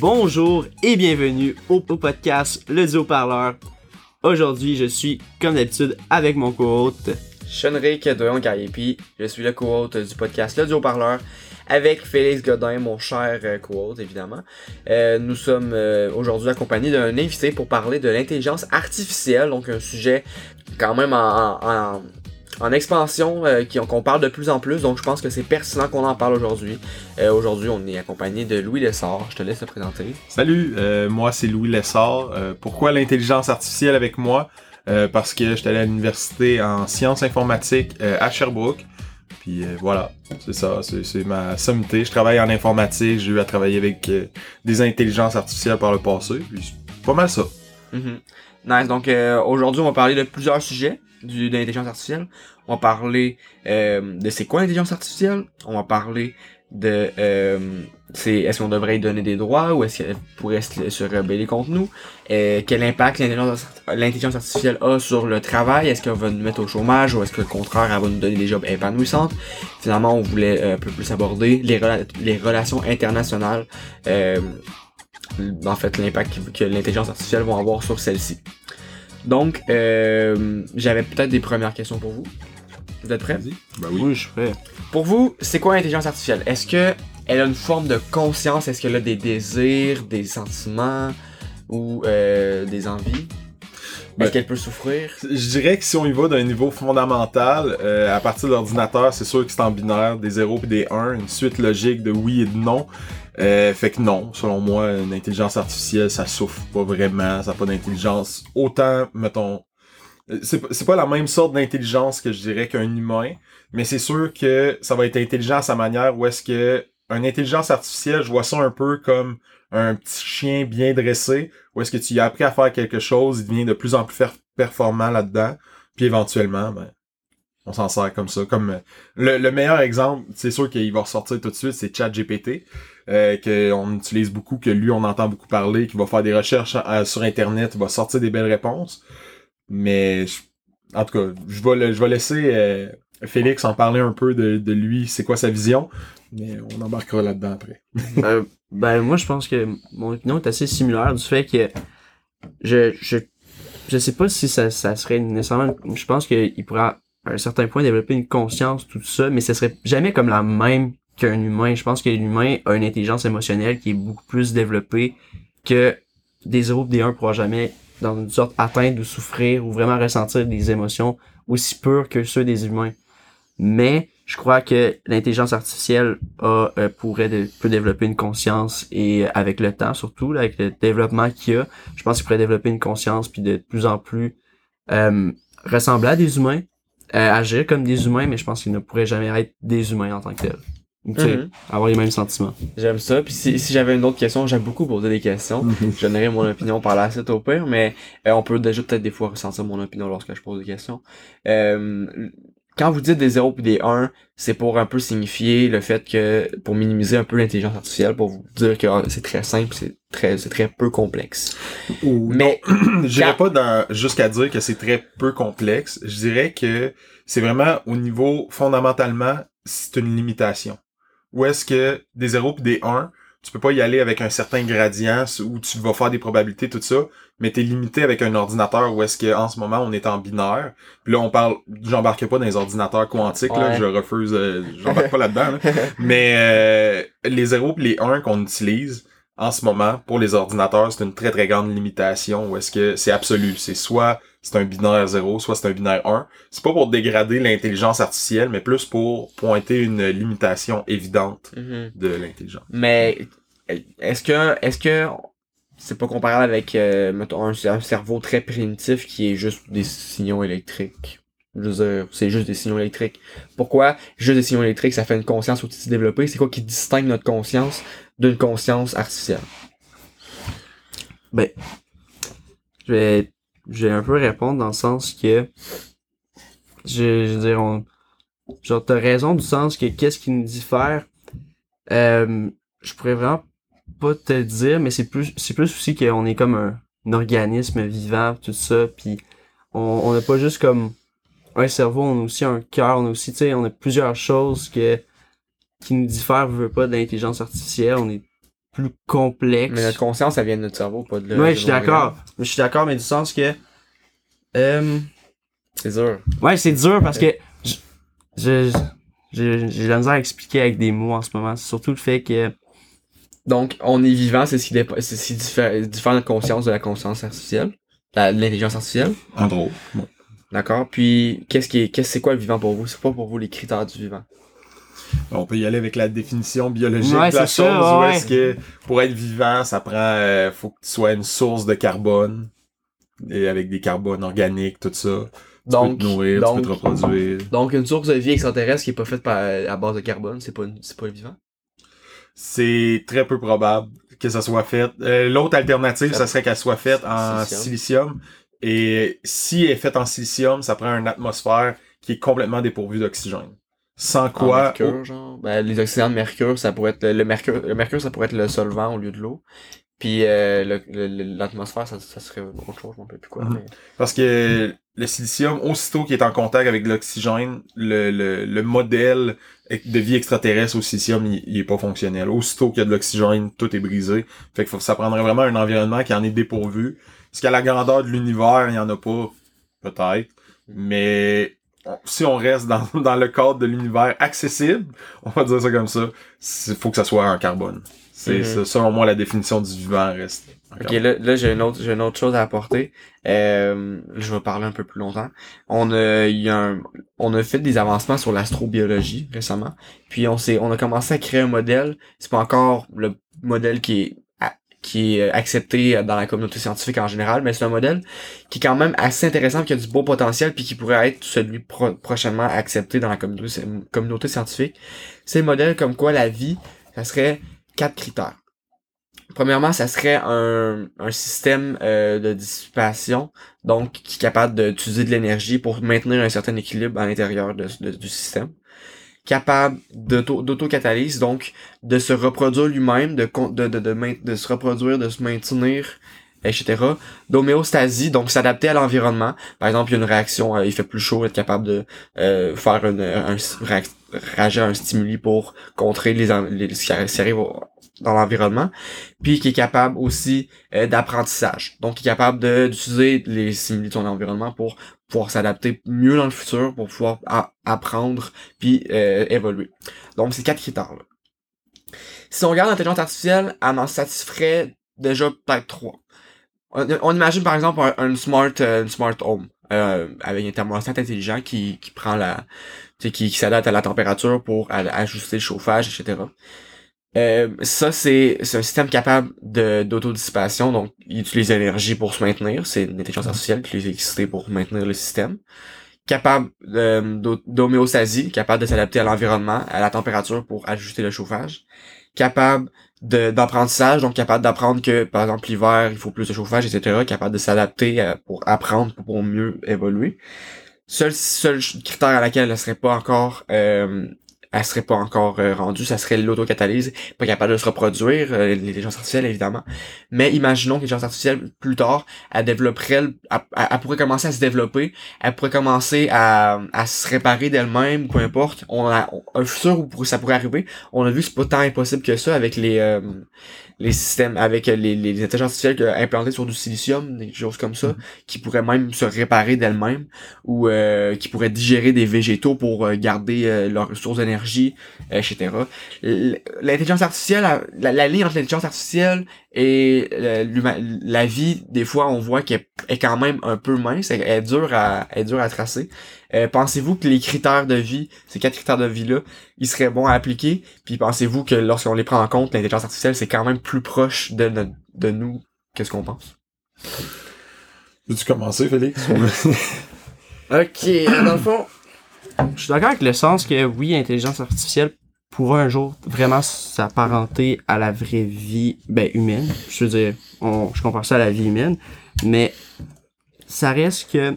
Bonjour et bienvenue au, podcast Le Duo Parleur. Aujourd'hui, je suis, comme d'habitude, avec mon co-hôte. Chenric de Gariepi, je suis le co-hôte du podcast Le Duo Parleur avec Félix Godin, mon cher euh, co-hôte évidemment. Euh, nous sommes euh, aujourd'hui accompagnés d'un invité pour parler de l'intelligence artificielle, donc un sujet quand même en, en, en expansion euh, qu'on parle de plus en plus, donc je pense que c'est pertinent qu'on en parle aujourd'hui. Euh, aujourd'hui, on est accompagné de Louis Lessard, je te laisse te présenter. Salut, euh, moi c'est Louis Lessard. Euh, pourquoi l'intelligence artificielle avec moi? Euh, parce que j'étais à l'université en sciences informatiques à Sherbrooke. Puis euh, voilà, c'est ça, c'est ma sommité. Je travaille en informatique, j'ai eu à travailler avec euh, des intelligences artificielles par le passé. Puis c'est pas mal ça. Mhm. Nice. Donc euh, aujourd'hui, on va parler de plusieurs sujets du, de l'intelligence artificielle. On va parler euh, de c'est quoi l'intelligence artificielle. On va parler de euh, c'est est-ce qu'on devrait y donner des droits ou est-ce qu'elle pourrait se, se rebeller contre nous? Euh, quel impact l'intelligence artificielle a sur le travail? Est-ce qu'elle va nous mettre au chômage ou est-ce que au contraire elle va nous donner des jobs épanouissantes? Finalement, on voulait euh, un peu plus aborder les, les relations internationales. Euh, en fait l'impact que- que l'intelligence artificielle va avoir sur celle-ci. Donc, euh, j'avais peut-être des premières questions pour vous. Vous êtes prêts? Ben oui. Oui, je suis prêt. Pour vous, c'est quoi l'intelligence artificielle? Est-ce que elle a une forme de conscience? Est-ce qu'elle a des désirs, des sentiments ou euh, des envies? Ben- Est-ce qu'elle peut souffrir? Je dirais que si on y va d'un niveau fondamental, euh, à partir de l'ordinateur, c'est sûr que c'est en binaire, des 0 et des 1, une suite logique de oui et de non. Euh, fait que non, selon moi, une intelligence artificielle, ça souffre pas vraiment, ça n'a pas d'intelligence. Autant, mettons, c'est pas- c'est pas la même sorte d'intelligence que je dirais qu'un humain, mais c'est sûr que ça va être intelligent à sa manière où est-ce que une intelligence artificielle, je vois ça un peu comme un petit chien bien dressé, où est-ce que tu as appris à faire quelque chose, il devient de plus en plus performant là-dedans, puis éventuellement, ben, on s'en sert comme ça. Comme euh, le, le meilleur exemple, c'est sûr qu'il va ressortir tout de suite, c'est ChatGPT, euh, qu'on utilise beaucoup, que lui on entend beaucoup parler, qui va faire des recherches euh, sur Internet, va sortir des belles réponses. Mais en tout cas, je vais, le- je vais laisser euh, Félix en parler un peu de, de lui, c'est quoi sa vision, mais on embarquera là-dedans après. Euh, ben, moi, je pense que mon opinion est assez similaire du fait que je, je, je sais pas si ça, ça serait nécessairement, je pense qu'il pourrait à un certain point développer une conscience, tout ça, mais ce serait jamais comme la même qu'un humain. Je pense que l'humain a une intelligence émotionnelle qui est beaucoup plus développée que des 0 et des 1 pourra jamais, dans une sorte, atteindre ou souffrir ou vraiment ressentir des émotions aussi pures que ceux des humains. Mais je crois que l'intelligence artificielle a, euh, pourrait peut développer une conscience et euh, avec le temps surtout là, avec le développement qu'il y a, je pense qu'il pourrait développer une conscience puis de plus en plus euh, ressembler à des humains, euh, agir comme des humains, mais je pense qu'il ne pourrait jamais être des humains en tant que tel. Mhm. avoir les mêmes sentiments. J'aime ça. Puis si, si j'avais une autre question, j'aime beaucoup poser des questions. Je donnerai mon opinion par la suite au pire, mais euh, on peut déjà peut-être des fois ressentir mon opinion lorsque je pose des questions. Euh, quand vous dites des 0 puis des 1, c'est pour un peu signifier le fait que, pour minimiser un peu l'intelligence artificielle, pour vous dire que ah, c'est très simple, c'est très, c'est très peu complexe. Mais, Je dirais pas dans- jusqu'à dire que c'est très peu complexe. Je dirais que c'est vraiment au niveau fondamentalement, c'est une limitation. Où est-ce que des 0 et des 1, tu peux pas y aller avec un certain gradient où tu vas faire des probabilités, tout ça, mais t'es limité avec un ordinateur où est-ce que en ce moment on est en binaire. Puis là on parle, j'embarque pas dans les ordinateurs quantiques, là, je refuse, euh, j'embarque pas là-dedans. là. Mais euh, les 0 et les 1 qu'on utilise en ce moment pour les ordinateurs, c'est une très très grande limitation où est-ce que c'est absolu. C'est soit c'est un binaire 0, soit c'est un binaire 1. C'est pas pour dégrader l'intelligence artificielle, mais plus pour pointer une limitation évidente Mhm. de l'intelligence. mais, est-ce que, est-ce que, c'est pas comparable avec, euh, mettons, un, un cerveau très primitif qui est juste des signaux électriques? Je veux dire, c'est juste des signaux électriques. Pourquoi juste des signaux électriques, ça fait une conscience aussi développée? C'est quoi qui distingue notre conscience d'une conscience artificielle? Ben, je vais, un peu répondre dans le sens que, je, veux dire, on, genre, t'as raison du sens que qu'est-ce qui nous diffère, euh, je pourrais vraiment pas te le dire, mais c'est plus, c'est plus aussi qu'on est comme un, organisme vivant, tout ça, puis on, on a pas juste comme un cerveau, on a aussi un cœur, on a aussi, tu sais, on a plusieurs choses que, qui nous diffèrent, veut pas, de l'intelligence artificielle, on est plus complexe. Mais notre conscience, ça vient de notre cerveau, pas de le- ouais, je suis d'accord. Je suis d'accord, mais du sens que, euh, C'est dur. ouais, c'est dur parce que j'ai de la misère à expliquer avec des mots en ce moment. C'est surtout le fait que, Donc, on est vivant, c'est ce qui, c'est ce qui diffère, diffère notre conscience de la conscience artificielle, l'intelligence artificielle. En gros. D'accord? Puis, qu'est-ce qui est, qu'est-ce, c'est quoi le vivant pour vous? C'est quoi pour vous les critères du vivant? On peut y aller avec la définition biologique Ouais, de la chose, ça, où ouais. est-ce que pour être vivant, ça prend, euh, faut que tu sois une source de carbone, et avec des carbones organiques, tout ça. Tu Donc, peux te nourrir, donc, tu peux te reproduire. donc, une source de vie extraterrestre qui est pas faite par, à base de carbone, c'est pas, c'est pas vivant? C'est très peu probable que ça soit fait. Euh, L'autre alternative, Ça- ça serait qu'elle soit faite en Silicium. silicium. Et si elle est faite en silicium, ça prend une atmosphère qui est complètement dépourvue d'oxygène. Sans En quoi, mercure, genre. Ben, les oxydants de mercure, ça pourrait être, le, le mercure, le mercure, ça pourrait être le solvant au lieu de l'eau. Puis, euh, l'atmosphère, ça, ça serait autre chose, je m'en plus quoi, Mhm. mais... Parce que le silicium, aussitôt qu'il est en contact avec l'oxygène, le, le, le modèle de vie extraterrestre au silicium, il, il est pas fonctionnel. Aussitôt qu'il y a de l'oxygène, tout est brisé. Fait que ça prendrait vraiment un environnement qui en est dépourvu. Parce qu'à la grandeur de l'univers, il y en a pas, peut-être. Mais on- si on reste dans, dans le cadre de l'univers accessible, on va dire ça comme ça, il faut que ça soit en carbone. C'est Mhm. selon moi, la définition du vivant reste. Ok, là, là j'ai une autre, j'ai une autre chose à apporter. Euh, je vais parler un peu plus longtemps. On a, il y a un, on a fait des avancements sur l'astrobiologie récemment. Puis on s'est, on a commencé à créer un modèle. C'est pas encore le modèle qui est, qui est accepté dans la communauté scientifique en général, mais c'est un modèle qui est quand même assez intéressant, qui a du beau potentiel, puis qui pourrait être celui pro- prochainement accepté dans la communauté, scientifique. C'est le modèle comme quoi la vie, ça serait quatre critères. Premièrement, ça serait un, système euh, de dissipation, donc qui est capable d'utiliser de l'énergie pour maintenir un certain équilibre à l'intérieur du système. Capable d'auto- d'autocatalyse, donc de se reproduire lui-même, de, se reproduire, de se maintenir, etc. D'homéostasie, donc s'adapter à l'environnement. Par exemple, il y a une réaction, euh, il fait plus chaud, être capable de euh, faire une, un, réagir un stimuli pour contrer les, les ce qui arrive dans l'environnement, puis qui est capable aussi euh, d'apprentissage. Donc, qui est capable d'utiliser les stimuli de son environnement pour s'adapter mieux dans le futur, pour pouvoir apprendre puis euh, évoluer. Donc, ces quatre critères-là. Si on regarde l'intelligence artificielle, elle en satisferait déjà peut-être trois. On, imagine par exemple un, smart, euh, smart home euh, avec un thermostat intelligent qui, qui prend la, qui, qui s'adapte à la température pour ajuster le chauffage, etc. Euh, ça, c'est c'est un système capable de d'autodissipation, donc il utilise l'énergie pour se maintenir. C'est une intelligence artificielle qui utilise l'électricité pour maintenir le système. Capable euh, d'ho- d'homéostasie, capable de s'adapter à l'environnement, à la température pour ajuster le chauffage. Capable d'apprentissage, donc capable d'apprendre que, par exemple, l'hiver, il faut plus de chauffage, etc. Capable de s'adapter euh, pour apprendre, pour, pour mieux évoluer. Seul, seul critère à laquelle elle serait pas encore euh, elle serait pas encore euh, rendue, ça serait l'autocatalyse, pas capable de se reproduire, euh, l'intelligence artificielle évidemment. Mais imaginons que l'intelligence artificielle, plus tard, elle développerait, le- elle, pourrait commencer à se développer, elle pourrait commencer à, à se réparer d'elle-même, peu importe. On a un futur où ça pourrait arriver. On a vu que c'est pas tant impossible que ça avec les euh, les systèmes, avec les, les, les intelligences artificielles implantées sur du silicium, des choses comme ça, qui pourraient même se réparer d'elles-mêmes ou euh, qui pourraient digérer des végétaux pour euh, garder euh, leur source d'énergie, euh, etc. L'intelligence artificielle, la, la ligne entre l'intelligence artificielle et euh, l'humain- la vie, des fois, on voit qu'elle est quand même un peu mince, elle est dure à, elle est dure à tracer. Euh, pensez-vous que les critères de vie, ces quatre critères de vie-là, ils seraient bons à appliquer? Puis pensez-vous que lorsqu'on les prend en compte, l'intelligence artificielle, c'est quand même plus proche de, nous que ce qu'on pense? Veux-tu commencer, Félix? Ok, euh, dans le fond, je suis d'accord avec le sens que oui, l'intelligence artificielle pourra un jour vraiment s'apparenter à la vraie vie ben, humaine. Je veux dire, on, je compare ça à la vie humaine, mais ça reste que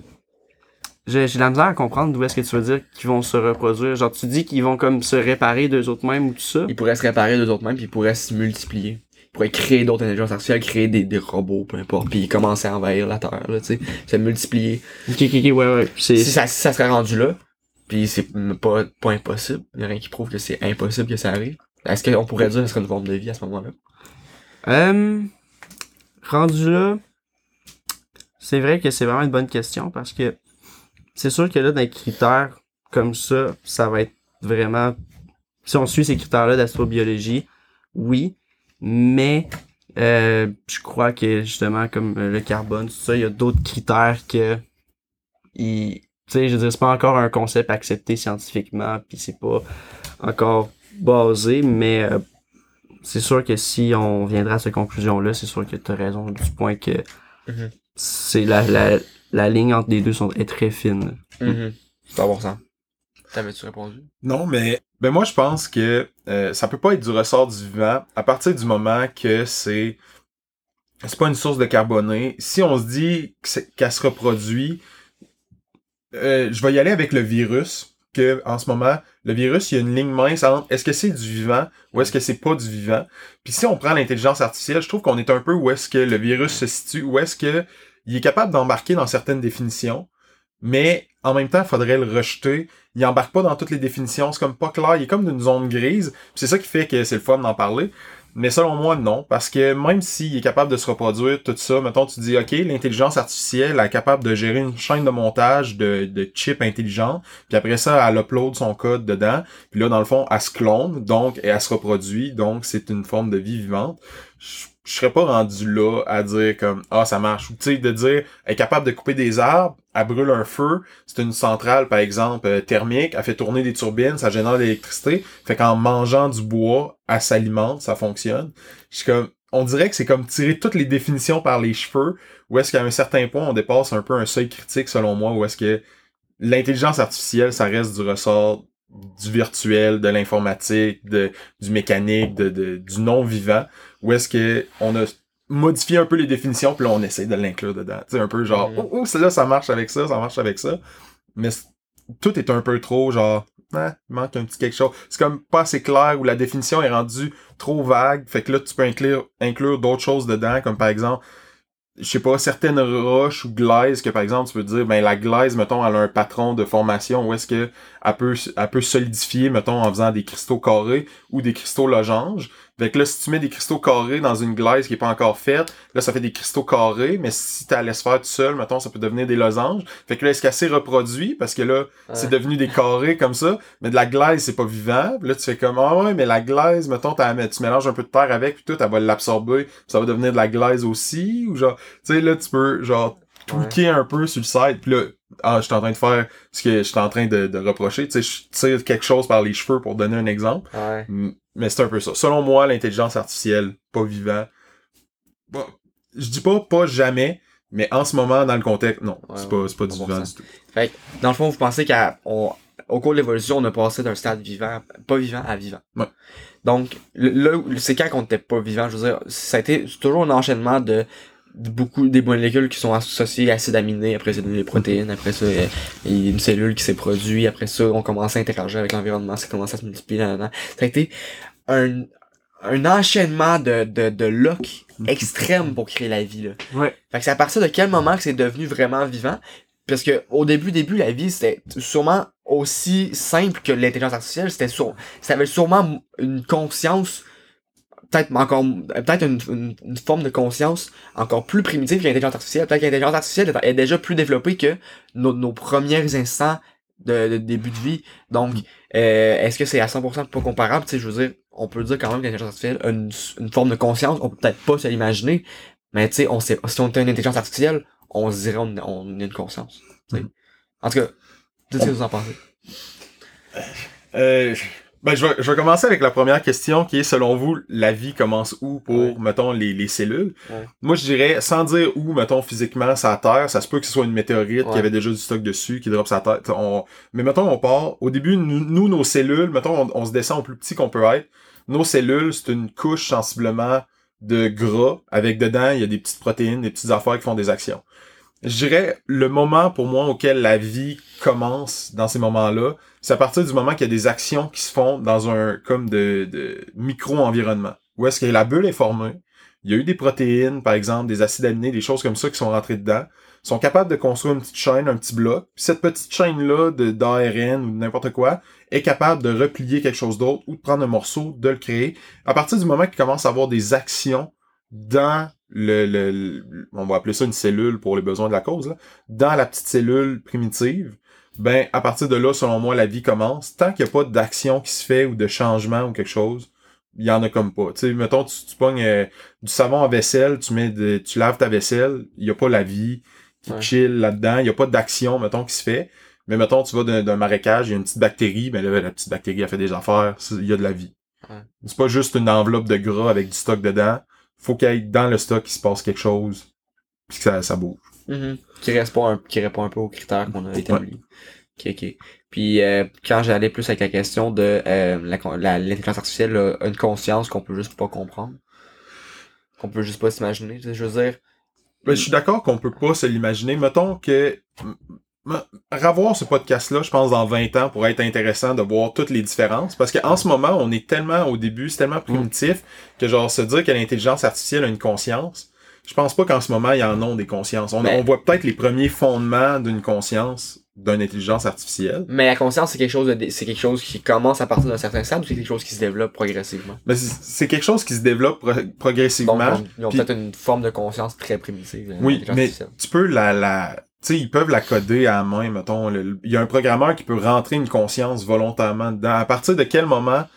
j'ai j'ai de la misère à comprendre d'où est-ce que tu veux dire qu'ils vont se reproduire. Genre, tu dis qu'ils vont comme se réparer d'eux autres mêmes ou tout ça? Ils pourraient se réparer d'eux autres mêmes, puis ils pourraient se multiplier. Ils pourrait créer d'autres intelligences artificielles, créer des, des robots, peu importe, puis commencer à envahir la Terre, là, tu sais, se multiplier. Ok, ok, ok, ouais, ouais. C'est, Si ça, si ça serait rendu là, puis c'est pas, pas impossible, il y a rien qui prouve que c'est impossible que ça arrive. Est-ce qu'on pourrait dire que ce serait une forme de vie à ce moment-là? Euh, rendu là, c'est vrai que c'est vraiment une bonne question parce que c'est sûr que là, dans les critères comme ça, ça va être vraiment. Si on suit ces critères-là d'astrobiologie, oui, mais euh, je crois que justement, comme euh, le carbone, tout ça, il y a d'autres critères que. Tu sais, je veux dire, c'est pas encore un concept accepté scientifiquement, puis c'est pas encore basé, mais euh, c'est sûr que si on viendra à cette conclusion-là, c'est sûr que tu as raison du point que Mhm. c'est la, la, la ligne entre les deux sont, est très fine. Ça va avoir sens. T'avais-tu répondu? Non, mais ben moi je pense que euh, ça peut pas être du ressort du vivant à partir du moment que c'est c'est pas une source de carboné. Si on se dit que c'est- qu'elle se reproduit, euh, je vais y aller avec le virus. Que en ce moment, le virus, il y a une ligne mince entre est-ce que c'est du vivant ou est-ce que c'est pas du vivant. Puis si on prend l'intelligence artificielle, je trouve qu'on est un peu où est-ce que le virus se situe, où est-ce que il est capable d'embarquer dans certaines définitions, mais en même temps, il faudrait le rejeter. Il embarque pas dans toutes les définitions, c'est comme pas clair, il est comme d'une zone grise. C'est ça qui fait que c'est le fun d'en parler. Mais selon moi, non. Parce que même s'il est capable de se reproduire, tout ça, mettons, tu dis, OK, l'intelligence artificielle est capable de gérer une chaîne de montage de, de chips intelligents. Puis après ça, elle upload son code dedans. Puis là, dans le fond, elle se clone, donc, et elle se reproduit. Donc, c'est une forme de vie vivante. Je serais pas rendu là à dire comme, ah, ça marche. Ou, tu sais, de dire, elle est capable de couper des arbres, elle brûle un feu. C'est une centrale, par exemple, euh, thermique. Elle fait tourner des turbines, ça génère de l'électricité. Fait qu'en mangeant du bois, elle s'alimente, ça fonctionne. Je on dirait que c'est comme tirer toutes les définitions par les cheveux, où est-ce qu'à un certain point, on dépasse un peu un seuil critique, selon moi, où est-ce que l'intelligence artificielle, ça reste du ressort du virtuel, de l'informatique, du mécanique, du non-vivant, où est-ce que on a modifié un peu les définitions, puis là, on essaie de l'inclure dedans. Tu sais, un peu genre, Mhm. oh, oh, celle-là, ça marche avec ça, ça marche avec ça. Mais tout est un peu trop, genre, ah, il manque un petit quelque chose. C'est comme pas assez clair, où la définition est rendue trop vague, fait que là, tu peux inclure, inclure d'autres choses dedans, comme par exemple, je sais pas, certaines roches ou glaises que par exemple tu peux dire ben la glaise mettons elle a un patron de formation où est-ce que elle peut elle peut solidifier mettons en faisant des cristaux carrés ou des cristaux losanges. Fait que là si tu mets des cristaux carrés dans une glaise qui est pas encore faite, là ça fait des cristaux carrés mais si tu la laisses faire tout seul mettons ça peut devenir des losanges. Fait que là est-ce qu'elle s'est reproduit? Parce que là c'est devenu des carrés comme ça, mais de la glaise c'est pas vivant. Puis là tu fais comme ah ouais mais la glaise mettons tu mélanges un peu de terre avec puis tout elle va l'absorber, puis ça va devenir de la glaise aussi ou genre tu sais, là, tu peux, genre, tweaker un peu sur le site, puis là, ah, je suis en train de faire ce que je suis en train de, de reprocher, tu sais, je tire quelque chose par les cheveux pour donner un exemple, Ouais. Mais c'est un peu ça. Selon moi, l'intelligence artificielle, pas vivant, bon, je dis pas pas jamais, mais en ce moment, dans le contexte, non, Ouais, c'est pas, c'est pas du vivant du tout. Fait que, dans le fond, vous pensez qu'à, on- au cours de l'évolution, on a passé d'un stade vivant, pas vivant à vivant. Ouais. Donc, là, c'est quand qu'on était pas vivant, je veux dire, ça a été toujours un enchaînement de beaucoup des molécules qui sont associées à acides aminés, après c'est des protéines, après ça, euh, il y a une cellule qui s'est produite, après ça, on commence à interagir avec l'environnement, ça commence à se multiplier là, là. Ça a été un, un enchaînement de, de, de lock extrême pour créer la vie, là. Ouais. Fait que c'est à partir de quel moment que c'est devenu vraiment vivant? Parce que au début, début, la vie, c'était sûrement aussi simple que l'intelligence artificielle. C'était sur, ça avait sûrement une conscience, peut-être encore, peut-être une, une, une forme de conscience encore plus primitive que l'intelligence artificielle. Peut-être que l'intelligence artificielle est- déjà plus développée que nos, nos premiers instants de, de début de vie. Donc, euh, est-ce que c'est à 100% pas comparable? Tu sais, je veux dire, on peut dire quand même que l'intelligence artificielle a une, une forme de conscience. On peut peut-être pas se l'imaginer, mais tu sais, on sait, si on était une intelligence artificielle, on se dirait on, on a une conscience. tu sais. En tout cas, qu'est-ce que vous en pensez? Euh, ben, je vais, je vais commencer avec la première question qui est, selon vous, la vie commence où pour, Ouais. mettons, les, les cellules? Ouais. Moi, je dirais, sans dire où, mettons, physiquement, sa Terre, ça se peut que ce soit une météorite Ouais. qui avait déjà du stock dessus, qui drop sa Terre. On... Mais mettons, on part, au début, nous, nous, nos cellules, mettons, on, on se descend au plus petit qu'on peut être. Nos cellules, c'est une couche sensiblement de gras, avec dedans, il y a des petites protéines, des petites affaires qui font des actions. Je dirais, le moment pour moi auquel la vie commence dans ces moments-là, c'est à partir du moment qu'il y a des actions qui se font dans un comme de, de micro-environnement. Où est-ce que la bulle est formée, il y a eu des protéines, par exemple, des acides aminés, des choses comme ça qui sont rentrées dedans, sont capables de construire une petite chaîne, un petit bloc. Puis cette petite chaîne-là d'ARN ou n'importe quoi est capable de replier quelque chose d'autre ou de prendre un morceau, de le créer. À partir du moment qu'il commence à avoir des actions dans le, le, le- on va appeler ça une cellule pour les besoins de la cause, là, dans la petite cellule primitive, ben à partir de là, selon moi, la vie commence. Tant qu'il n'y a pas d'action qui se fait ou de changement ou quelque chose, il y en a comme pas. Tu sais, mettons, tu, tu pognes euh, du savon à vaisselle, tu mets de, tu laves ta vaisselle, il n'y a pas la vie qui Ouais. chill là-dedans, il n'y a pas d'action, mettons, qui se fait. Mais mettons, tu vas d'un marécage, il y a une petite bactérie, ben là, la petite bactérie a fait des affaires, il y a de la vie. Ouais. C'est pas juste une enveloppe de gras avec du stock dedans. Faut qu'il y ait dans le stock, il se passe quelque chose, puis que ça, ça bouge. Mhm. Qui répond un, qui répond un peu aux critères qu'on a établis. Ok, ok. Puis euh, quand j'allais plus avec la question de euh, l'intelligence artificielle a une conscience qu'on peut juste pas comprendre. Qu'on peut juste pas s'imaginer. Je veux dire. Ben, je suis d'accord qu'on peut pas se l'imaginer. Mettons que revoir ce podcast-là, je pense, dans 20 ans, pourrait être intéressant de voir toutes les différences. Parce qu'en ce moment, on est tellement au début, c'est tellement primitif que genre se dire que l'intelligence artificielle a une conscience, je pense pas qu'en ce moment, il y en a des consciences. On, Ben- on voit peut-être les premiers fondements d'une conscience d'une intelligence artificielle. Mais la conscience, c'est quelque chose de, c'est quelque chose qui commence à partir d'un certain stade ou c'est quelque chose qui se développe progressivement? Mais c'est quelque chose qui se développe pro- Donc, progressivement. on- ils ont peut-être une forme de conscience très primitive. Oui, l'intelligence mais tu peux la, la, sais, ils peuvent la coder à la main, mettons. Il y a un programmeur qui peut rentrer une conscience volontairement dedans. À partir de quel moment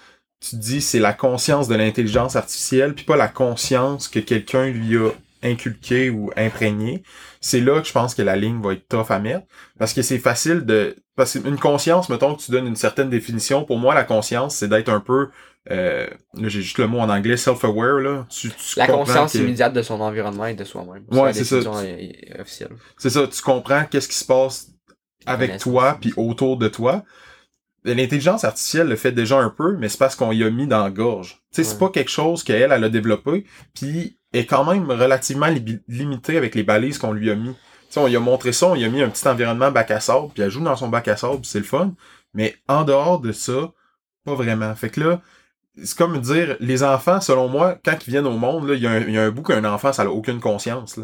tu dis c'est la conscience de l'intelligence artificielle, puis pas la conscience que quelqu'un lui a inculqué ou imprégné, c'est là que je pense que la ligne va être tough à mettre. Parce que c'est facile de... Parce qu'une conscience, mettons que tu donnes une certaine définition, pour moi, la conscience, c'est d'être un peu... Euh, là, j'ai juste le mot en anglais, self-aware, là. Tu, tu La conscience que- immédiate de son environnement et de soi-même. Ouais, la c'est ça. définition, euh, euh, officielle. C'est ça, tu comprends qu'est-ce qui se passe avec toi puis autour de toi. L'intelligence artificielle le fait déjà un peu, mais c'est parce qu'on y a mis dans la gorge. Tu sais, c'est pas quelque chose qu'elle, elle a développé, puis est quand même relativement li- limitée avec les balises qu'on lui a mis. Tu sais, on lui a montré ça, on lui a mis un petit environnement bac à sable, puis elle joue dans son bac à sable, c'est le fun. Mais en dehors de ça, pas vraiment. Fait que là, c'est comme dire, les enfants, selon moi, quand ils viennent au monde, il y, a un- il y a un bout qu'un enfant, ça n'a aucune conscience. Tu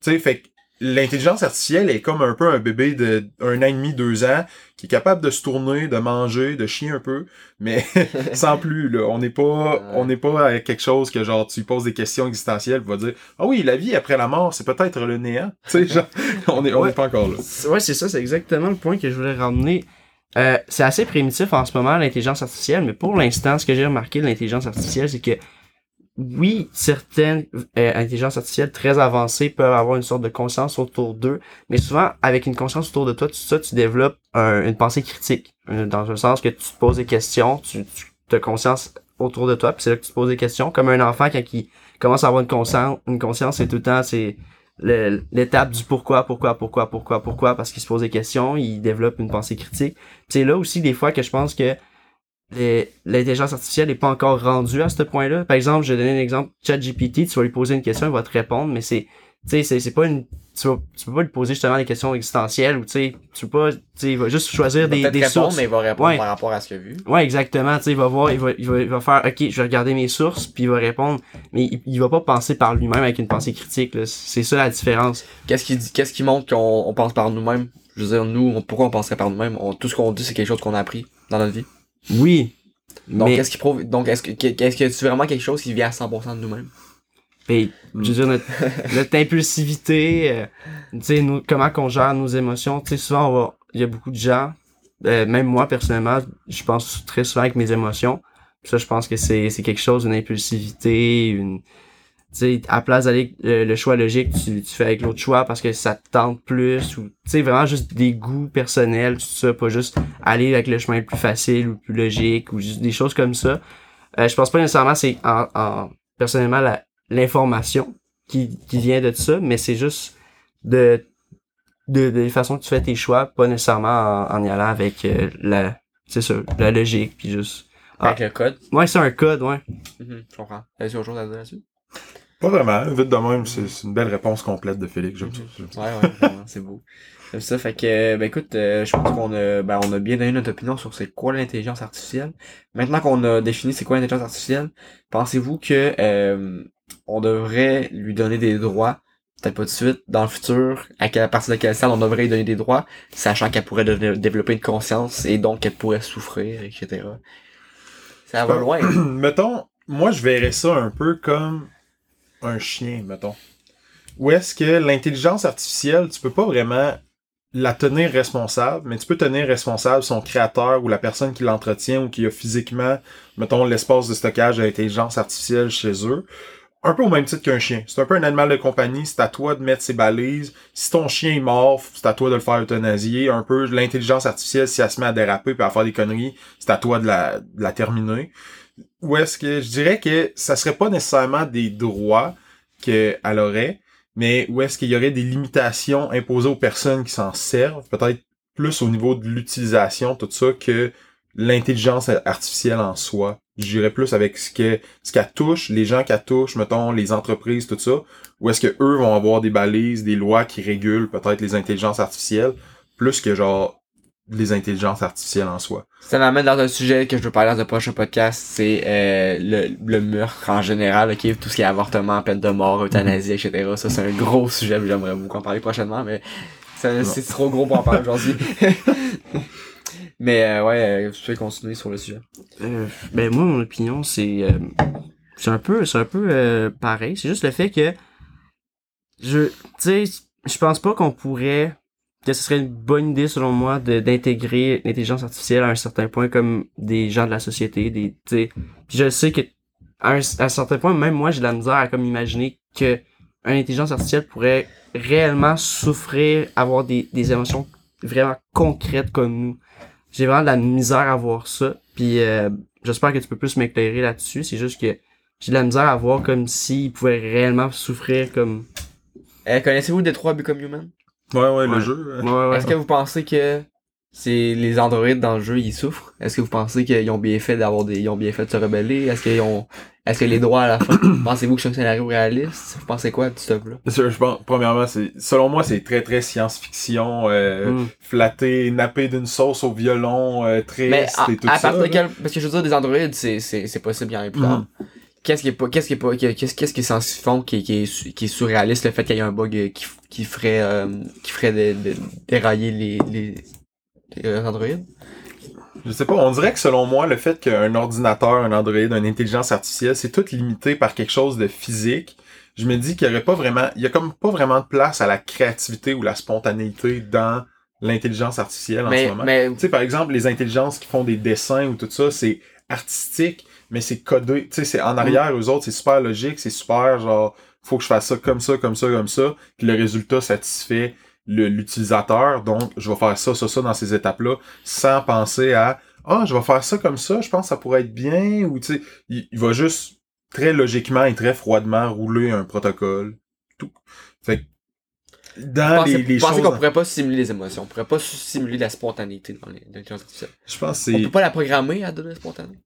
sais, fait que l'intelligence artificielle est comme un peu un bébé de un an et demi, deux ans, qui est capable de se tourner, de manger, de chier un peu, mais sans plus, là. On n'est pas, on n'est pas avec quelque chose que, genre, tu poses des questions existentielles, tu vas dire, ah oui, la vie après la mort, c'est peut-être le néant. Tu sais, genre, on est, on Ouais. est pas encore là. Ouais, c'est ça, c'est exactement le point que je voulais ramener. Euh, c'est assez primitif en ce moment, l'intelligence artificielle, mais pour l'instant, ce que j'ai remarqué de l'intelligence artificielle, c'est que oui, certaines euh, intelligences artificielles très avancées peuvent avoir une sorte de conscience autour d'eux, mais souvent, avec une conscience autour de toi, tout ça, tu développes un- une pensée critique, euh, dans le sens que tu te poses des questions, tu, tu as conscience autour de toi, puis c'est là que tu te poses des questions, comme un enfant quand il commence à avoir une conscience, une conscience, c'est tout le temps, c'est l'étape du pourquoi, pourquoi, pourquoi, pourquoi, pourquoi, parce qu'il se pose des questions, il développe une pensée critique. C'est là aussi des fois que je pense que l'intelligence artificielle n'est pas encore rendue à ce point-là. Par exemple, je vais donner un exemple, ChatGPT, tu vas lui poser une question, il va te répondre, mais c'est, tu sais, c'est, c'est pas une, tu, vas, tu peux pas lui poser justement des questions existentielles ou tu sais, tu peux pas, tu sais, il va juste choisir Il va des, des répondre, sources. mais il va répondre Ouais. par rapport à ce qu'il a vu. Ouais, exactement. Tu sais, il va voir, il va, il va, il va faire, ok, je vais regarder mes sources, puis il va répondre, mais il, il va pas penser par lui-même avec une pensée critique. C'est ça la différence. Qu'est-ce qui dit, qu'est-ce qui montre qu'on on pense par nous-mêmes? Je veux dire, nous, on- pourquoi on penserait par nous-mêmes? Tout ce qu'on dit, c'est quelque chose qu'on a appris dans notre vie. Oui. Donc, mais qu'est-ce qui prouve, donc, est-ce que, est-ce que c'est vraiment quelque chose qui vient à 100% de nous-mêmes? Ben, je veux dire, notre, notre impulsivité, euh, tu sais, nous, comment qu'on gère nos émotions. Tu sais, souvent, on va, il y a beaucoup de gens, euh, même moi, personnellement, je pense très souvent avec mes émotions. Puis ça, je pense que c'est, c'est quelque chose, une impulsivité, une, tu sais, à la place d'aller euh, le choix logique, tu, tu fais avec l'autre choix parce que ça te tente plus ou, tu sais, vraiment juste des goûts personnels, tout ça, pas juste aller avec le chemin le plus facile ou le plus logique ou juste des choses comme ça. Euh, je pense pas nécessairement c'est en, en personnellement la, l'information qui, qui vient de ça, mais c'est juste de, de, de la façon que tu fais tes choix, pas nécessairement en, en y allant avec euh, la, c'est ça, la logique, puis juste. Ah. Avec le code. Ouais, c'est un code, ouais. Mhm, je comprends. Est-ce qu'il y a autre chose à dire là-dessus? Pas vraiment. Vite de même, c'est c'est une belle réponse complète de Félix. J'aime ça, j'aime ça. Ouais, ouais, vraiment, c'est beau. Comme ça, fait que, ben écoute, euh, je pense qu'on a, ben, on a bien donné notre opinion sur c'est quoi l'intelligence artificielle. Maintenant qu'on a défini c'est quoi l'intelligence artificielle, pensez-vous que, euh, on devrait lui donner des droits, peut-être pas de suite, dans le futur, à quelle à partir de quel stade on devrait lui donner des droits, sachant qu'elle pourrait développer une conscience et donc qu'elle pourrait souffrir, etc. Ça va loin. mettons, moi je verrais ça un peu comme un chien, mettons. Où est-ce que l'intelligence artificielle, tu peux pas vraiment la tenir responsable, mais tu peux tenir responsable son créateur ou la personne qui l'entretient ou qui a physiquement, mettons, l'espace de stockage de l'intelligence artificielle chez eux. Un peu au même titre qu'un chien. C'est un peu un animal de compagnie, c'est à toi de mettre ses balises. Si ton chien est mort, c'est à toi de le faire euthanasier. Un peu l'intelligence artificielle, si elle se met à déraper puis à faire des conneries, c'est à toi de la, de la terminer. Ou est-ce que je dirais que ça serait pas nécessairement des droits qu'elle aurait, mais où est-ce qu'il y aurait des limitations imposées aux personnes qui s'en servent, peut-être plus au niveau de l'utilisation, tout ça, que l'intelligence artificielle en soi. Je dirais plus avec ce que ce qu'elle touche, les gens qu'elle touche, mettons, les entreprises, tout ça, où est-ce que eux vont avoir des balises, des lois qui régulent peut-être les intelligences artificielles, plus que genre les intelligences artificielles en soi. Ça m'amène dans un sujet que je veux parler dans un prochain podcast, c'est euh, le, le meurtre en général, ok, tout ce qui est avortement, peine de mort, euthanasie, etc. Ça c'est un gros sujet, j'aimerais beaucoup en parler prochainement, mais c'est trop gros pour en parler aujourd'hui. mais euh, ouais, je vais continuer sur le sujet. Euh, ben moi mon opinion c'est euh, c'est un peu c'est un peu pareil. C'est juste le fait que je tu sais je pense pas qu'on pourrait que ce serait une bonne idée selon moi d'intégrer l'intelligence artificielle à un certain point comme des gens de la société des tu puis je sais que à un, à un certain point même moi j'ai de la misère à comme imaginer que une intelligence artificielle pourrait réellement souffrir avoir des des émotions vraiment concrètes comme nous j'ai vraiment de la misère à voir ça. Puis euh, j'espère que tu peux plus m'éclairer là-dessus. C'est juste que j'ai de la misère à voir comme s'ils pouvaient réellement souffrir comme. Euh, Connaissez-vous Detroit Become Human? Ouais, ouais, Ouais. le jeu. euh, ouais, ouais. Est-ce que vous pensez que c'est les androïdes dans le jeu ils souffrent? Est-ce que vous pensez qu'ils ont bien fait d'avoir des. ils ont bien fait de se rebeller? Est-ce qu'ils ont. Est-ce que les droits à la fin? Pensez-vous que c'est un scénario réaliste? Vous pensez quoi de ce là je pense, premièrement, c'est, selon moi, c'est très, très science-fiction, euh, Mm. flatté, nappé d'une sauce au violon, euh, triste Mais à, et tout à ça. partir de quel. Parce que je veux dire, des androïdes, c'est, c'est, c'est possible bien plus tard. Mhm. Qu'est-ce qui est pas. Qu'est-ce qui est pas. Qu'est-ce, qu'est-ce qui est science-fiction qui, est- qui, est, qui est surréaliste, le fait qu'il y ait un bug euh, qui, qui ferait. euh, qui ferait dérailler les, les, les androïdes? Je sais pas, on dirait que selon moi, le fait qu'un ordinateur, un Android, une intelligence artificielle, c'est tout limité par quelque chose de physique. Je me dis qu'il y aurait pas vraiment, il y a comme pas vraiment de place à la créativité ou la spontanéité dans l'intelligence artificielle en mais, ce moment. mais. Tu sais, par exemple, les intelligences qui font des dessins ou tout ça, c'est artistique, mais c'est codé. Tu sais, c'est en arrière, eux autres, c'est super logique, c'est super genre, faut que je fasse ça comme ça, comme ça, comme ça, puis le résultat satisfait l'utilisateur. Donc, je vais faire ça, ça, ça dans ces étapes-là, sans penser à, ah, je vais faire ça comme ça, je pense que ça pourrait être bien, ou tu sais, il, il va juste très logiquement et très froidement rouler un protocole. Tout. Fait que, dans Pensez, les, les choses... qu'on pourrait pas simuler les émotions, on pourrait pas simuler la spontanéité dans les- l'intelligence artificielle. Je pense que On c'est... peut pas la programmer à donner spontanée.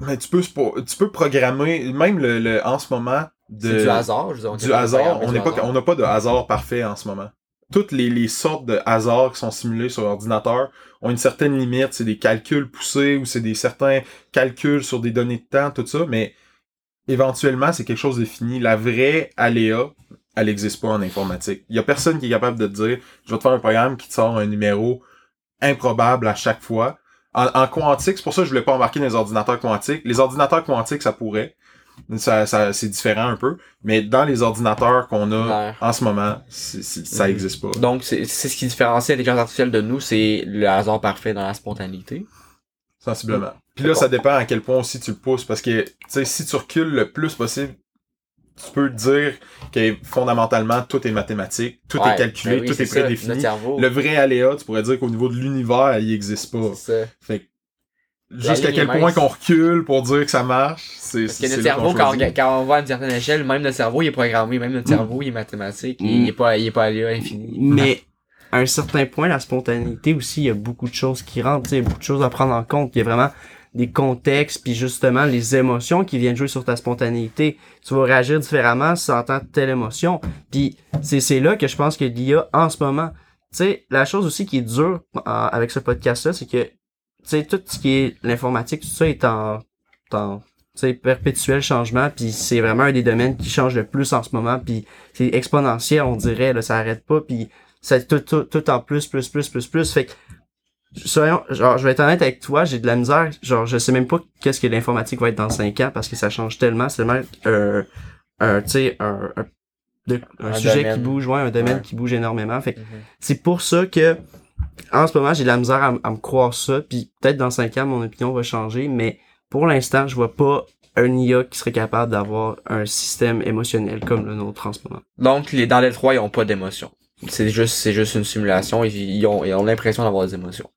Mais tu peux, tu peux programmer, même le, le- en ce moment, de, C'est du hasard, je veux dire. du hasard, on n'est pas, hasard. on n'a pas de hasard parfait en ce moment. Toutes les, sortes de hasards qui sont simulés sur l'ordinateur ont une certaine limite, c'est des calculs poussés ou c'est des certains calculs sur des données de temps, tout ça, mais éventuellement, c'est quelque chose de fini. La vraie aléa, elle n'existe pas en informatique. Il y a personne qui est capable de te dire, je vais te faire un programme qui te sort un numéro improbable à chaque fois. En, quantique, c'est pour ça que je voulais pas embarquer dans les ordinateurs quantiques. Les ordinateurs quantiques, ça pourrait. Ça, ça, c'est différent un peu. Mais dans les ordinateurs qu'on a Ouais. en ce moment, ça Mhm. existe pas. Donc, c'est c'est ce qui différencie l'intelligence artificielle de nous, c'est le hasard parfait dans la spontanéité. Sensiblement. Puis là, ça dépend à quel point aussi tu le pousses. Parce que, tu sais, si tu recules le plus possible, tu peux dire que fondamentalement, tout est mathématique, tout Ouais, est calculé, ben oui, tout est prédéfini. Le vrai aléa, tu pourrais dire qu'au niveau de l'univers, il existe pas. c'est ça. Fait jusqu'à quel point qu'on recule pour dire que ça marche, c'est Parce que c'est notre cerveau, quand on, regarde- quand on voit à une certaine échelle, même notre cerveau, il est programmé, même notre Mm. cerveau, il est mathématique, Mm. il est pas, il est pas allé à l'infini. Mais à un certain point, la spontanéité aussi, il y a beaucoup de choses qui rentrent, tu sais, il y a beaucoup de choses à prendre en compte. Il y a vraiment des contextes, puis justement les émotions qui viennent jouer sur ta spontanéité. Tu vas réagir différemment si tu entends telle émotion. Puis c'est c'est là que je pense que l'IA en ce moment. Tu sais, la chose aussi qui est dure euh, avec ce podcast-là, c'est que sais, tout ce qui est l'informatique, tout ça est en, en perpétuel changement, puis c'est vraiment un des domaines qui change le plus en ce moment, puis c'est exponentiel, on dirait, là, ça arrête pas, puis c'est tout, tout, tout en plus, plus, plus, plus, plus, fait que, soyons, genre, je vais être honnête avec toi, j'ai de la misère, genre, je sais même pas qu'est-ce que l'informatique va être dans 5 ans, parce que ça change tellement, c'est tellement, euh, un, tu sais, un, un, un Un sujet domaine. qui bouge, ouais, un domaine Ouais. qui bouge énormément, fait que Mhm. c'est pour ça que, en ce moment, j'ai de la misère à, me croire ça, puis peut-être dans 5 ans, mon opinion va changer, mais pour l'instant, je vois pas un IA qui serait capable d'avoir un système émotionnel comme le nôtre en ce moment. Donc, les, dans les trois, ils ont pas d'émotion. C'est juste, c'est juste une simulation, ils ont, ils ont l'impression d'avoir des émotions.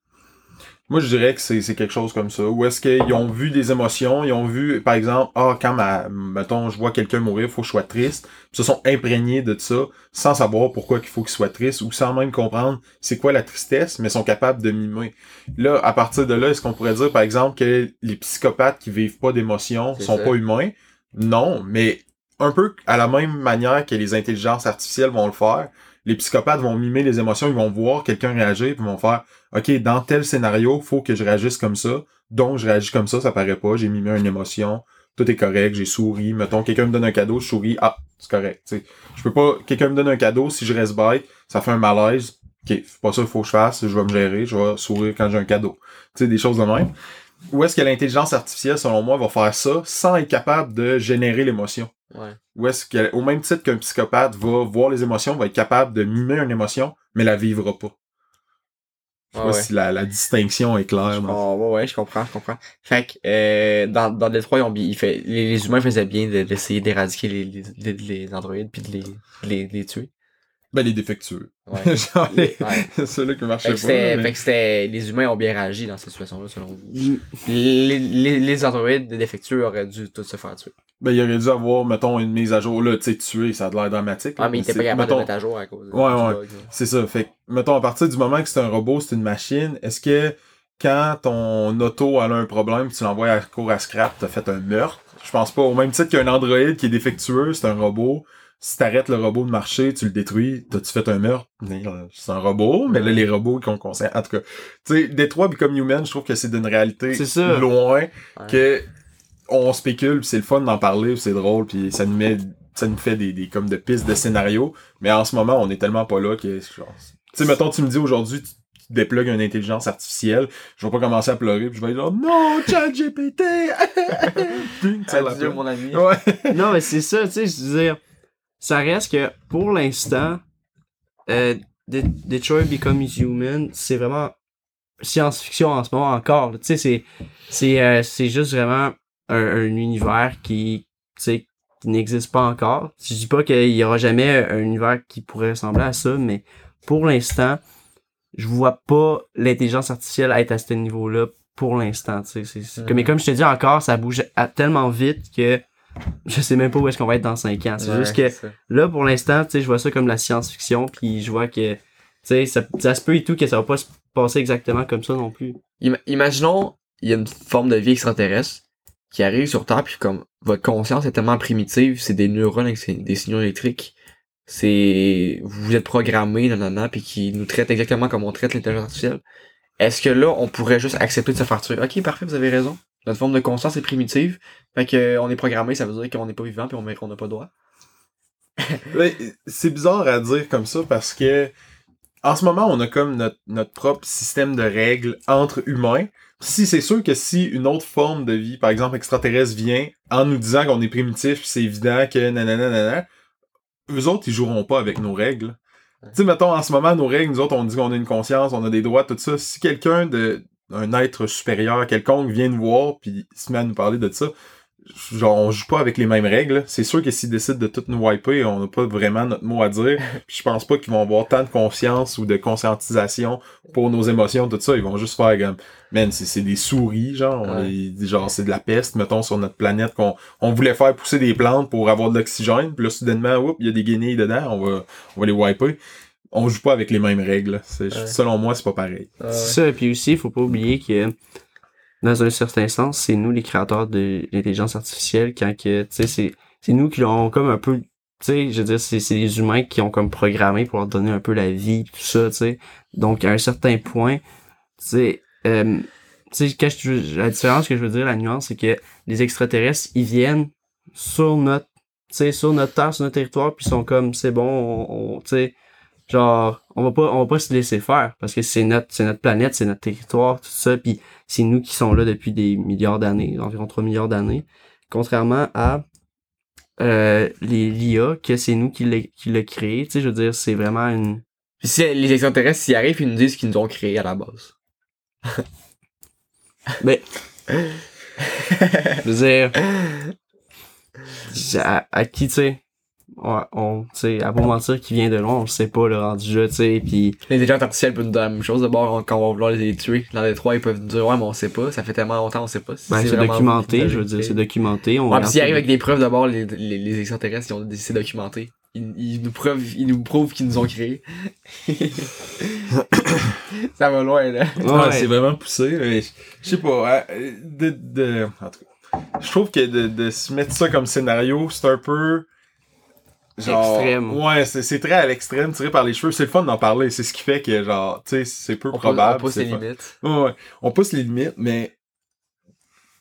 Moi, je dirais que c'est c'est quelque chose comme ça. Ou est-ce qu'ils ont vu des émotions, ils ont vu, par exemple, ah, quand ma, mettons, je vois quelqu'un mourir, faut que je sois triste. Ils se sont imprégnés de ça, sans savoir pourquoi qu'il faut qu'ils soient tristes, ou sans même comprendre c'est quoi la tristesse, mais sont capables de mimer. Là, à partir de là, est-ce qu'on pourrait dire, par exemple, que les psychopathes qui vivent pas d'émotions sont ça. pas humains? Non, mais un peu à la même manière que les intelligences artificielles vont le faire, les psychopathes vont mimer les émotions, ils vont voir quelqu'un réagir, puis ils vont faire OK, dans tel scénario, faut que je réagisse comme ça. Donc, je réagis comme ça, ça paraît pas. J'ai mimé une émotion. Tout est correct. J'ai souri. Mettons, quelqu'un me donne un cadeau, je souris. Ah, c'est correct. Tu sais, je peux pas, quelqu'un me donne un cadeau, si je reste bête, ça fait un malaise. OK, c'est pas ça qu'il faut que je fasse. Je vais me gérer. Je vais sourire quand j'ai un cadeau. Tu sais, des choses de même. Où est-ce que l'intelligence artificielle, selon moi, va faire ça sans être capable de générer l'émotion? Ouais. Ou est-ce que, au même titre qu'un psychopathe va voir les émotions, va être capable de mimer une émotion, mais la vivra pas? Je sais pas ouais. si la, la distinction est claire. Comprends, ouais, ouais, je comprends, je comprends. Fait que, euh, dans, dans Détroit, ils ont bien, il fait, les, les humains faisaient bien de- d'essayer d'éradiquer les, les, les, les androïdes puis de les, les, les tuer. Ben, les défectueux. Ouais. Genre, les... Ouais. ceux-là qui marchaient pas. c'était, mais- fait que c'était, les humains ont bien réagi dans cette situation-là, selon vous. Les, les, les androïdes défectueux auraient dû tous se faire tuer. Ben, il aurait dû avoir, mettons, une mise à jour. Là, tu sais, tuer, ça a l'air dramatique. Ah, mais il était pas capable mettons, de mettre à jour à cause de Ouais, ouais. là. C'est ça. Fait que, mettons, à partir du moment que c'est un robot, c'est une machine, est-ce que quand ton auto a un problème, tu l'envoies à court à scrap, t'as fait un meurtre? Je pense pas. Au même titre qu'un androïde qui est défectueux, c'est un robot. Si t'arrêtes le robot de marcher, tu le détruis, t'as-tu fait un meurtre? C'est un robot, mais là, les robots qui ont conscience. En tout cas, tu sais, Détroit Become Human, je trouve que c'est d'une réalité loin Ouais. que on spécule, puis c'est le fun d'en parler, puis c'est drôle, puis ça nous met ça nous fait des, des comme de pistes de scénario, mais en ce moment, on est tellement pas là que tu sais mettons tu me dis aujourd'hui tu, tu déplugues une intelligence artificielle, je vais pas commencer à pleurer, puis je vais dire non, Adieu, peine. mon ami. Ouais. non, mais c'est ça, tu sais, je veux dire, ça reste que pour l'instant, euh, De- Detroit Become Human, c'est vraiment science-fiction en ce moment encore. Tu sais, c'est c'est euh, c'est juste vraiment un, un univers qui, qui n'existe pas encore. Je dis pas qu'il y aura jamais un univers qui pourrait ressembler à ça, mais pour l'instant, je vois pas l'intelligence artificielle être à ce niveau-là pour l'instant. tu sais. C'est- c'est- Mhm. Mais comme je te dis encore, ça bouge à- tellement vite que je sais même pas où est-ce qu'on va être dans 5 ans. C'est Ouais, juste que là, pour l'instant, tu sais, je vois ça comme la science-fiction, puis je vois que, tu sais, ça, ça se peut et tout que ça va pas se passer exactement comme ça non plus. Ima- imaginons, il y a une forme de vie extraterrestre qui arrive sur Terre, puis comme votre conscience est tellement primitive, c'est des neurones avec des signaux électriques, c'est vous êtes programmé, nanana, puis qui nous traite exactement comme on traite l'intelligence artificielle. Est-ce que là, on pourrait juste accepter de se faire tuer? Ok, parfait, vous avez raison. Notre forme de conscience est primitive, fait que euh, on est programmé, ça veut dire qu'on n'est pas vivant, puis on n'a pas de droit. C'est bizarre à dire comme ça parce que en ce moment, on a comme notre, notre propre système de règles entre humains. Si c'est sûr que si une autre forme de vie, par exemple extraterrestre, vient en nous disant qu'on est primitif, c'est évident que nanana, nanana, eux autres, ils joueront pas avec nos règles. Tu sais, mettons, en ce moment, nos règles, nous autres, on dit qu'on a une conscience, on a des droits, tout ça. Si quelqu'un de un être supérieur quelconque vient nous voir puis se met à nous parler de ça, genre on joue pas avec les mêmes règles. C'est sûr que s'ils décident de tout nous wiper, on n'a pas vraiment notre mot à dire. Puis je pense pas qu'ils vont avoir tant de conscience ou de conscientisation pour nos émotions, tout ça. Ils vont juste faire comme Man, c'est des souris, genre, on Ouais. les- genre c'est de la peste, mettons, sur notre planète qu'on on voulait faire pousser des plantes pour avoir de l'oxygène, puis là soudainement, oups, il y a des guenilles dedans, on va on va les wiper. On joue pas avec les mêmes règles. Ouais. Selon moi, c'est pas pareil. C'est ça, puis aussi, il faut pas oublier que, dans un certain sens, c'est nous les créateurs de l'intelligence artificielle, quand que, tu sais, c'est, c'est nous qui l'ont comme un peu, tu sais, je veux dire, c'est, c'est les humains qui ont comme programmé pour leur donner un peu la vie, tout ça, tu sais. Donc, à un certain point, tu sais, euh, tu sais, je- la différence que je veux dire, la nuance, c'est que les extraterrestres, ils viennent sur notre, tu sais, sur notre terre, sur notre territoire, puis ils sont comme, c'est bon, on, on- tu sais, genre, on va pas, on va pas se laisser faire, parce que c'est notre, c'est notre planète, c'est notre territoire, tout ça, puis c'est nous qui sommes là depuis des milliards d'années, environ 3 milliards d'années, contrairement à euh, les l'IA, que c'est nous qui l'a qui l'a créé, tu sais, je veux dire, c'est vraiment une... Puis si les extraterrestres s'y arrivent, ils nous disent qu'ils nous ont créés à la base. Mais... je veux dire... à, à qui, tu sais, on, on tu sais, à pas mentir qui vient de loin, on le sait pas, le rendu jeu, tu sais, puis L'intelligence artificielle peut nous dire la même chose. D'abord, quand on va vouloir les tuer, dans les trois, ils peuvent nous dire, ouais, mais on sait pas, ça fait tellement longtemps, on sait pas. si ben, c'est documenté, je veux dire, c'est documenté. On Ouais, regarde s'ils arrivent avec des preuves d'abord, les, les, les extraterrestres, ils ont dit c'est documenté. Ils, ils nous prouvent, ils nous prouvent qu'ils nous ont créés. ça va loin, là. Ouais, Ouais. c'est vraiment poussé. mais Je je sais pas. hein, De, de, en tout cas, je trouve que de, de se mettre ça comme scénario, c'est un peu. Genre, Extrême. Ouais, c'est c'est très à l'extrême, tiré par les cheveux. C'est le fun d'en parler. C'est ce qui fait que, genre, tu sais, c'est peu On pousse- probable. on pousse les fun. limites. Ouais, ouais. On pousse les limites, mais.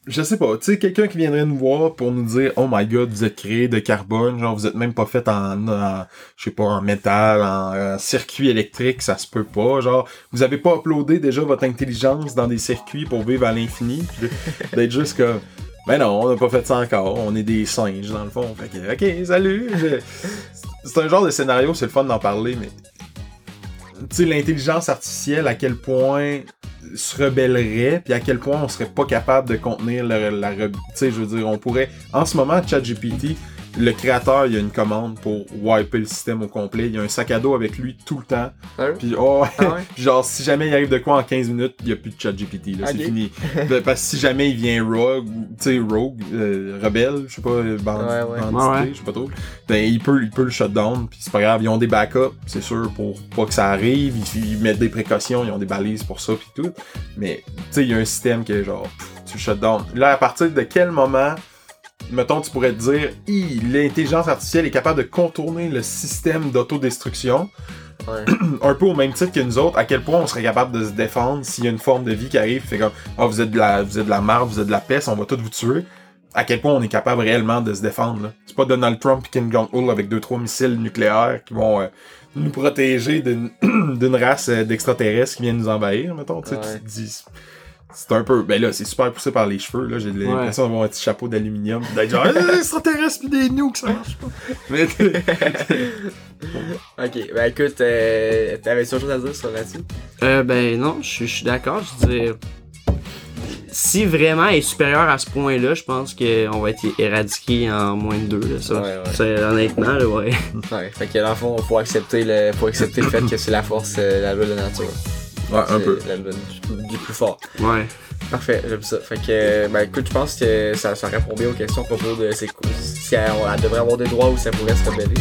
Je sais pas, tu sais, quelqu'un qui viendrait nous voir pour nous dire, oh my god, vous êtes créé de carbone, genre, vous êtes même pas fait en, en je sais pas, en métal, en, en circuit électrique, ça se peut pas, genre, vous avez pas uploadé déjà votre intelligence dans des circuits pour vivre à l'infini, d'être juste comme, ben non, on n'a pas fait ça encore, on est des singes, dans le fond, fait que, ok, salut, c'est un genre de scénario, c'est le fun d'en parler, mais, tu sais, l'intelligence artificielle, à quel point se rebellerait, puis à quel point on serait pas capable de contenir la, la Tu sais, je veux dire, on pourrait... En ce moment, ChatGPT, le créateur, il y a une commande pour wiper le système au complet. Il y a un sac à dos avec lui tout le temps. Sérieux? Puis, oh, ouais. Ah ouais? Genre, si jamais il arrive de quoi en 15 minutes, il y a plus de ChatGPT, là, Ok. c'est fini. Ben, Parce que si jamais il vient rogue, ou, tu sais, rogue, euh, rebelle, je sais pas, euh, bandi- Ouais, ouais. bandité, Ouais, ouais. je sais pas trop, ben il peut, il peut le shutdown, puis c'est pas grave, ils ont des backups, c'est sûr, pour pas que ça arrive, ils, ils mettent des précautions, ils ont des balises pour ça, puis tout. Mais, tu sais, il y a un système que, genre, pff, tu le shutdown. Là, à partir de quel moment, mettons, tu pourrais te dire, l'intelligence artificielle est capable de contourner le système d'autodestruction, Ouais. un peu au même titre que nous autres, à quel point on serait capable de se défendre s'il y a une forme de vie qui arrive, fait comme ah vous êtes de la vous êtes de la marde, vous êtes de la peste, on va tous vous tuer. À quel point on est capable réellement de se défendre là. C'est pas Donald Trump et Kim Jong Un avec deux trois missiles nucléaires qui vont euh, nous protéger d'une d'une race euh, d'extraterrestres qui viennent nous envahir, mettons, tu sais, Ouais. tu te dis c'est un peu ben là c'est super poussé par les cheveux là j'ai l'impression d'avoir un petit chapeau d'aluminium pis d'être genre Eh, extraterrestres pis des nukes ça marche pas mais ok, ben écoute, euh, t'avais-tu autre chose à dire sur là-dessus? Euh, ben non, je suis- d'accord. Je veux dire, si vraiment elle est supérieur à ce point-là, je pense qu'on va être éradiqué en moins de deux. Là, ça. Ouais, ouais. C'est- honnêtement, là, ouais. Ouais, fait que dans le fond, faut accepter le, faut accepter le fait que c'est la force, euh, la loi de la nature. Ouais un peu du, plus fort. Ouais. Parfait, j'aime ça. Fait que, ben écoute, je pense que ça, ça répond bien aux questions à propos de c'est, si elle, elle devrait avoir des droits ou si elle pourrait se rebeller.